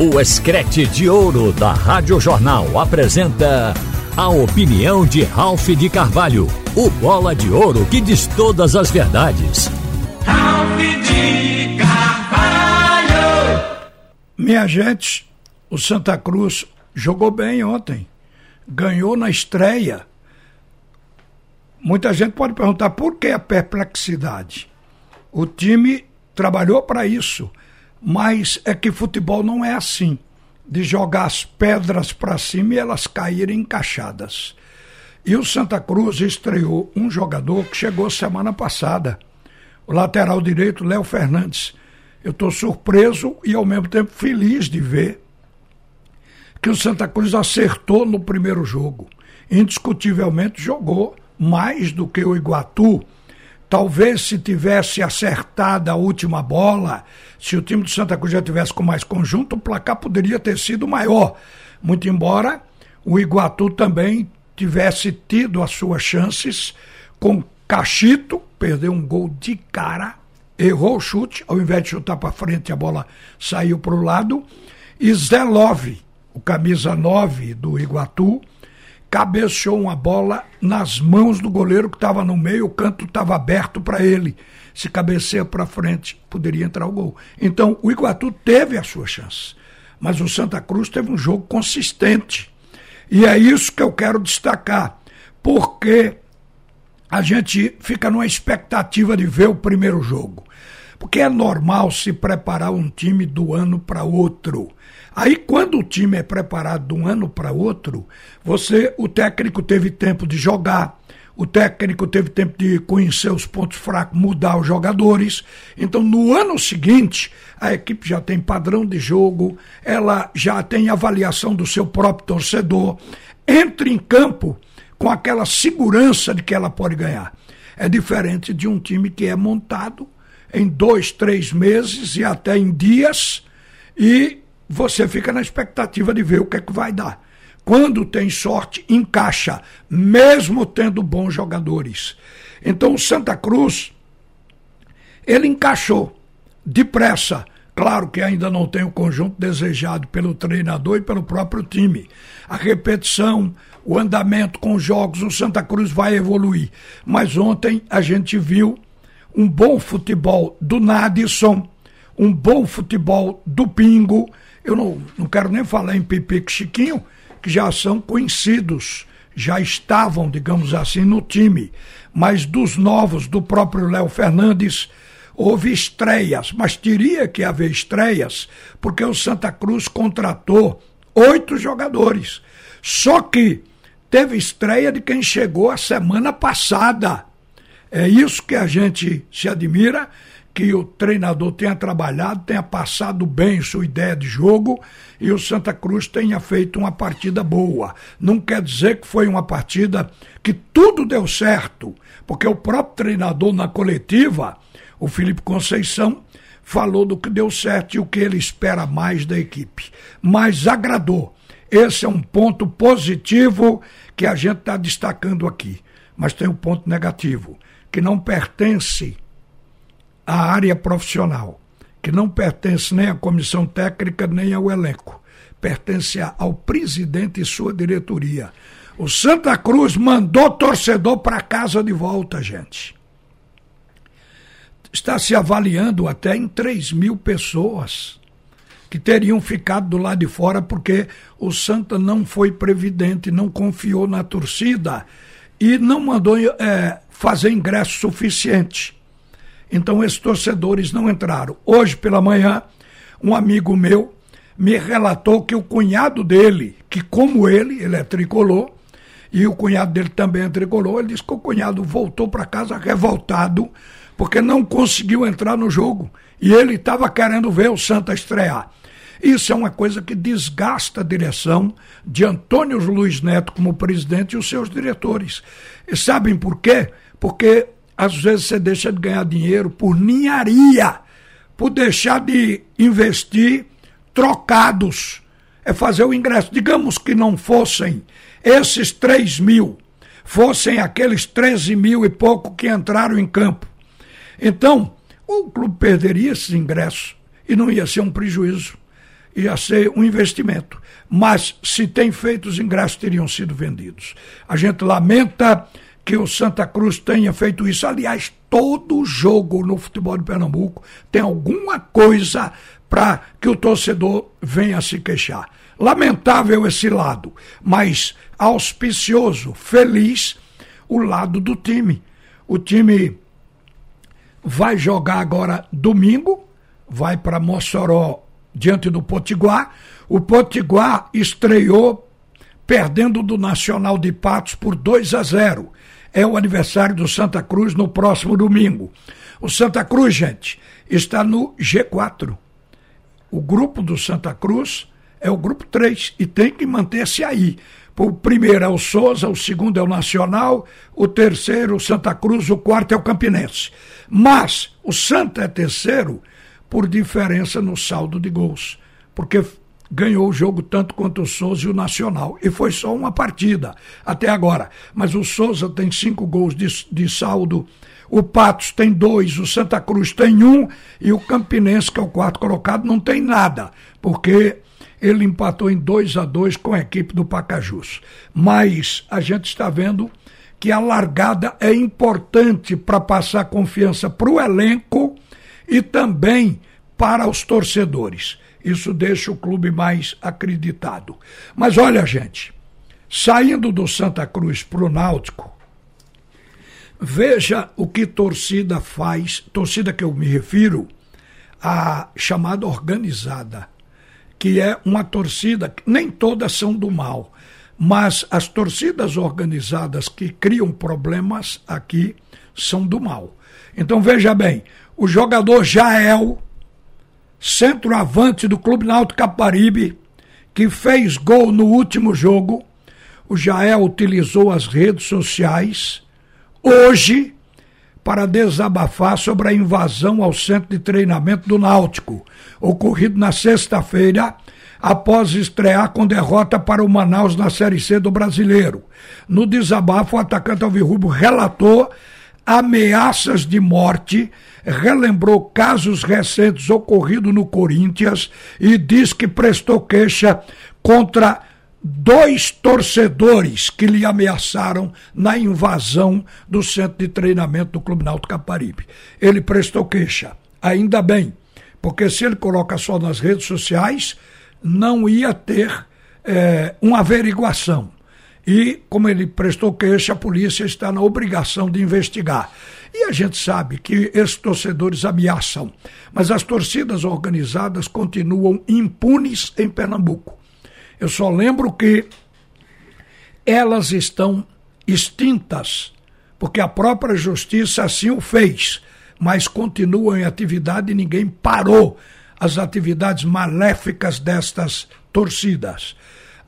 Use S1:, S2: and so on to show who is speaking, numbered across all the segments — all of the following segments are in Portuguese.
S1: O Escrete de Ouro da Rádio Jornal apresenta a opinião de Ralph de Carvalho, o bola de ouro que diz todas as verdades.
S2: Ralph de Carvalho!
S3: Minha gente, o Santa Cruz jogou bem ontem. Ganhou na estreia. Muita gente pode perguntar por que a perplexidade. O time trabalhou para isso mas é que futebol não é assim, de jogar as pedras para cima e elas caírem encaixadas. E o Santa Cruz estreou um jogador que chegou semana passada, o lateral direito Léo Fernandes. Eu estou surpreso e ao mesmo tempo feliz de ver que o Santa Cruz acertou no primeiro jogo. Indiscutivelmente jogou mais do que o Iguatu Talvez se tivesse acertado a última bola, se o time do Santa Cruz já tivesse com mais conjunto, o placar poderia ter sido maior. Muito embora o Iguatu também tivesse tido as suas chances com Cachito, perdeu um gol de cara, errou o chute, ao invés de chutar para frente, a bola saiu para o lado. E Zé o camisa 9 do Iguatu, cabeceou uma bola nas mãos do goleiro que estava no meio, o canto estava aberto para ele. Se cabeceia para frente, poderia entrar o gol. Então, o Iguatu teve a sua chance, mas o Santa Cruz teve um jogo consistente. E é isso que eu quero destacar, porque a gente fica numa expectativa de ver o primeiro jogo. Porque é normal se preparar um time do ano para outro. Aí, quando o time é preparado de um ano para outro, você, o técnico teve tempo de jogar, o técnico teve tempo de conhecer os pontos fracos, mudar os jogadores. Então, no ano seguinte, a equipe já tem padrão de jogo, ela já tem avaliação do seu próprio torcedor, entra em campo com aquela segurança de que ela pode ganhar. É diferente de um time que é montado em dois, três meses e até em dias e você fica na expectativa de ver o que é que vai dar. Quando tem sorte, encaixa, mesmo tendo bons jogadores. Então o Santa Cruz, ele encaixou depressa. Claro que ainda não tem o conjunto desejado pelo treinador e pelo próprio time. A repetição, o andamento com os jogos, o Santa Cruz vai evoluir. Mas ontem a gente viu um bom futebol do Nadson, um bom futebol do Pingo eu não, não quero nem falar em Pipi e Chiquinho, que já são conhecidos, já estavam, digamos assim, no time. Mas dos novos, do próprio Léo Fernandes, houve estreias, mas teria que haver estreias, porque o Santa Cruz contratou oito jogadores. Só que teve estreia de quem chegou a semana passada. É isso que a gente se admira que o treinador tenha trabalhado, tenha passado bem sua ideia de jogo e o Santa Cruz tenha feito uma partida boa. Não quer dizer que foi uma partida que tudo deu certo, porque o próprio treinador na coletiva, o Felipe Conceição, falou do que deu certo e o que ele espera mais da equipe. Mas agradou. Esse é um ponto positivo que a gente está destacando aqui. Mas tem um ponto negativo, que não pertence a área profissional, que não pertence nem à comissão técnica nem ao elenco, pertence ao presidente e sua diretoria. O Santa Cruz mandou torcedor para casa de volta, gente. Está se avaliando até em 3 mil pessoas que teriam ficado do lado de fora porque o Santa não foi previdente, não confiou na torcida e não mandou é, fazer ingresso suficiente. Então esses torcedores não entraram. Hoje pela manhã, um amigo meu me relatou que o cunhado dele, que como ele, ele é tricolor, e o cunhado dele também é tricolor, ele disse que o cunhado voltou para casa revoltado porque não conseguiu entrar no jogo e ele estava querendo ver o Santa estrear. Isso é uma coisa que desgasta a direção de Antônio Luiz Neto como presidente e os seus diretores. E sabem por quê? Porque às vezes você deixa de ganhar dinheiro por ninharia, por deixar de investir trocados. É fazer o ingresso. Digamos que não fossem esses 3 mil, fossem aqueles 13 mil e pouco que entraram em campo. Então, o clube perderia esses ingressos e não ia ser um prejuízo. ia ser um investimento. Mas se tem feito, os ingressos teriam sido vendidos. A gente lamenta que o Santa Cruz tenha feito isso. Aliás, todo jogo no futebol de Pernambuco tem alguma coisa para que o torcedor venha se queixar. Lamentável esse lado, mas auspicioso, feliz o lado do time. O time vai jogar agora domingo, vai para Mossoró diante do Potiguar. O Potiguar estreou perdendo do Nacional de Patos por 2 a 0. É o aniversário do Santa Cruz no próximo domingo. O Santa Cruz, gente, está no G4. O grupo do Santa Cruz é o grupo 3 e tem que manter-se aí. O primeiro é o Souza, o segundo é o Nacional, o terceiro o Santa Cruz, o quarto é o Campinense. Mas o Santa é terceiro por diferença no saldo de gols, porque ganhou o jogo tanto quanto o Souza e o Nacional. E foi só uma partida até agora. Mas o Souza tem cinco gols de, de saldo, o Patos tem dois, o Santa Cruz tem um e o Campinense, que é o quarto colocado, não tem nada, porque ele empatou em 2 a 2 com a equipe do Pacajus. Mas a gente está vendo que a largada é importante para passar confiança para o elenco e também para os torcedores. Isso deixa o clube mais acreditado. Mas olha, gente, saindo do Santa Cruz para o Náutico, veja o que torcida faz, torcida que eu me refiro, a chamada organizada que é uma torcida, nem todas são do mal, mas as torcidas organizadas que criam problemas aqui são do mal. Então veja bem, o jogador Jael, centroavante do Clube Náutico Caparibe, que fez gol no último jogo, o Jael utilizou as redes sociais hoje para desabafar sobre a invasão ao centro de treinamento do Náutico, ocorrido na sexta-feira, após estrear com derrota para o Manaus na Série C do Brasileiro. No desabafo, o atacante Alvirrubro relatou ameaças de morte, relembrou casos recentes ocorridos no Corinthians e diz que prestou queixa contra dois torcedores que lhe ameaçaram na invasão do centro de treinamento do Clube Náutico Caparibe. Ele prestou queixa. Ainda bem, porque se ele coloca só nas redes sociais, não ia ter é, uma averiguação. E, como ele prestou queixa, a polícia está na obrigação de investigar. E a gente sabe que esses torcedores ameaçam, mas as torcidas organizadas continuam impunes em Pernambuco. Eu só lembro que elas estão extintas, porque a própria justiça assim o fez, mas continuam em atividade e ninguém parou as atividades maléficas destas torcidas.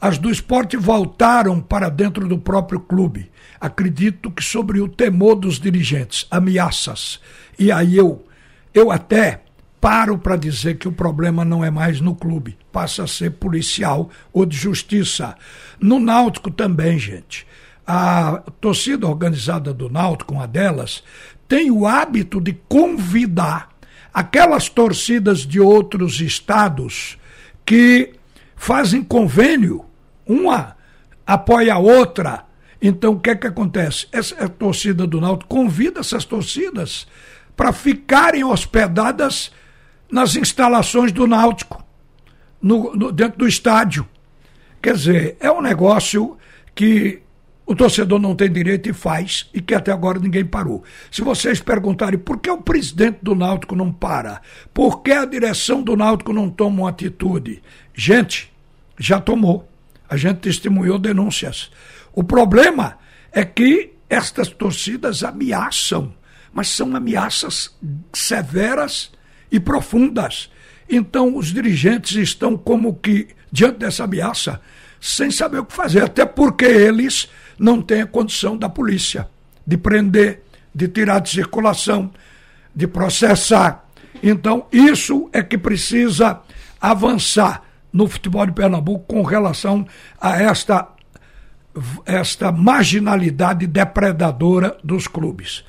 S3: As do esporte voltaram para dentro do próprio clube. Acredito que sobre o temor dos dirigentes, ameaças. E aí eu, eu até paro para dizer que o problema não é mais no clube, passa a ser policial ou de justiça. No Náutico também, gente. A torcida organizada do Náutico, uma delas, tem o hábito de convidar aquelas torcidas de outros estados que fazem convênio, uma apoia a outra. Então, o que é que acontece? Essa torcida do Náutico convida essas torcidas para ficarem hospedadas nas instalações do Náutico, no, no, dentro do estádio. Quer dizer, é um negócio que o torcedor não tem direito e faz, e que até agora ninguém parou. Se vocês perguntarem por que o presidente do Náutico não para, por que a direção do Náutico não toma uma atitude, gente, já tomou. A gente testemunhou denúncias. O problema é que estas torcidas ameaçam, mas são ameaças severas e profundas. Então, os dirigentes estão como que diante dessa ameaça, sem saber o que fazer, até porque eles não têm a condição da polícia de prender, de tirar de circulação, de processar. Então, isso é que precisa avançar no futebol de Pernambuco com relação a esta, esta marginalidade depredadora dos clubes.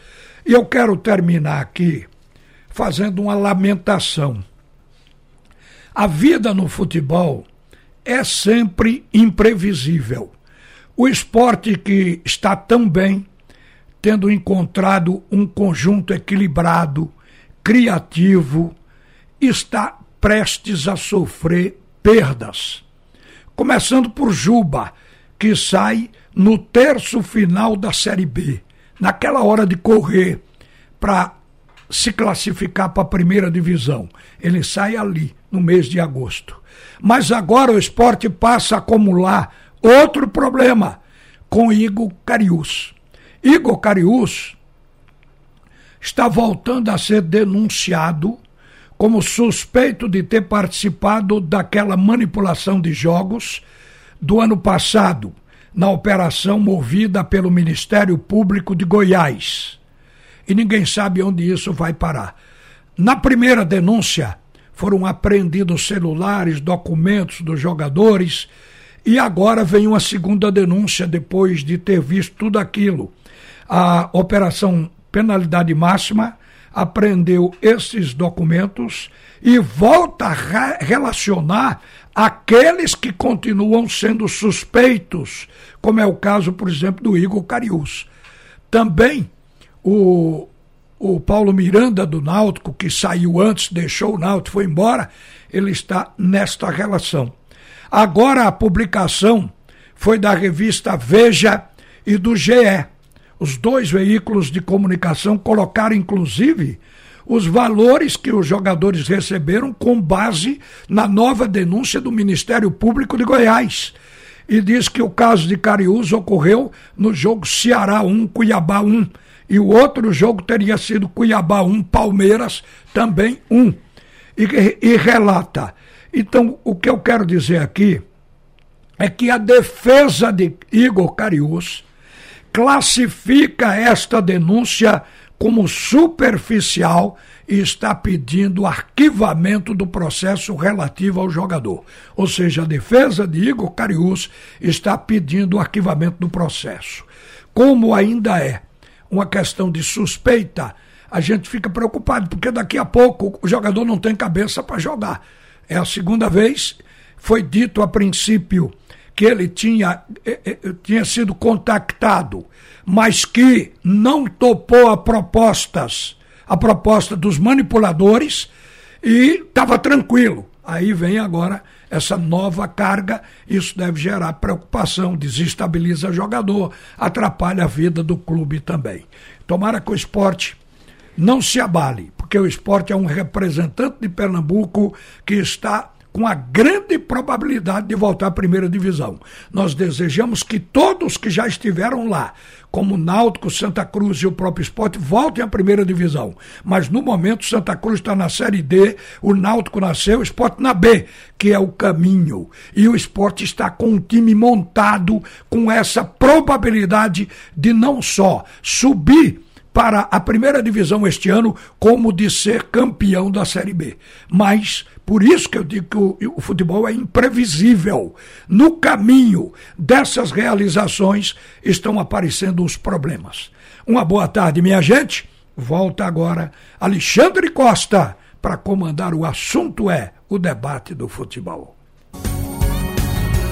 S3: E eu quero terminar aqui fazendo uma lamentação. A vida no futebol é sempre imprevisível. O esporte que está tão bem, tendo encontrado um conjunto equilibrado, criativo, está prestes a sofrer perdas. Começando por Juba, que sai no terço final da Série B, naquela hora de correr para se classificar para a primeira divisão. Ele sai ali no mês de agosto. Mas agora o esporte passa a acumular outro problema com Igor Carius. Igor Carius está voltando a ser denunciado como suspeito de ter participado daquela manipulação de jogos do ano passado, na operação movida pelo Ministério Público de Goiás. E ninguém sabe onde isso vai parar. Na primeira denúncia, foram apreendidos celulares, documentos dos jogadores, e agora vem uma segunda denúncia depois de ter visto tudo aquilo. A Operação Penalidade Máxima apreendeu esses documentos e volta a relacionar aqueles que continuam sendo suspeitos, como é o caso, por exemplo, do Igor Carius. Também o, o Paulo Miranda do Náutico, que saiu antes, deixou o Náutico, foi embora, ele está nesta relação. Agora a publicação foi da revista Veja e do GE. Os dois veículos de comunicação colocaram, inclusive, os valores que os jogadores receberam com base na nova denúncia do Ministério Público de Goiás. E diz que o caso de Cariús ocorreu no jogo Ceará 1, Cuiabá 1 e o outro jogo teria sido Cuiabá 1, Palmeiras também 1. E, e relata. Então, o que eu quero dizer aqui é que a defesa de Igor Carius classifica esta denúncia como superficial e está pedindo arquivamento do processo relativo ao jogador. Ou seja, a defesa de Igor Carius está pedindo arquivamento do processo. Como ainda é uma questão de suspeita, a gente fica preocupado, porque daqui a pouco o jogador não tem cabeça para jogar. É a segunda vez, foi dito a princípio que ele tinha, eh, eh, tinha sido contactado, mas que não topou a propostas, a proposta dos manipuladores e estava tranquilo. Aí vem agora essa nova carga, isso deve gerar preocupação, desestabiliza o jogador, atrapalha a vida do clube também. Tomara que o esporte não se abale, porque o esporte é um representante de Pernambuco que está com a grande probabilidade de voltar à primeira divisão. Nós desejamos que todos que já estiveram lá, como Náutico, Santa Cruz e o próprio esporte, voltem à primeira divisão. Mas no momento, Santa Cruz está na Série D, o Náutico nasceu, o esporte na B, que é o caminho. E o esporte está com um time montado com essa probabilidade de não só subir para a primeira divisão este ano, como de ser campeão da Série B. Mas por isso que eu digo que o, o, futebol é imprevisível. No caminho dessas realizações estão aparecendo os problemas. Uma boa tarde, minha gente. Volta agora Alexandre Costa para comandar o assunto é o debate do futebol.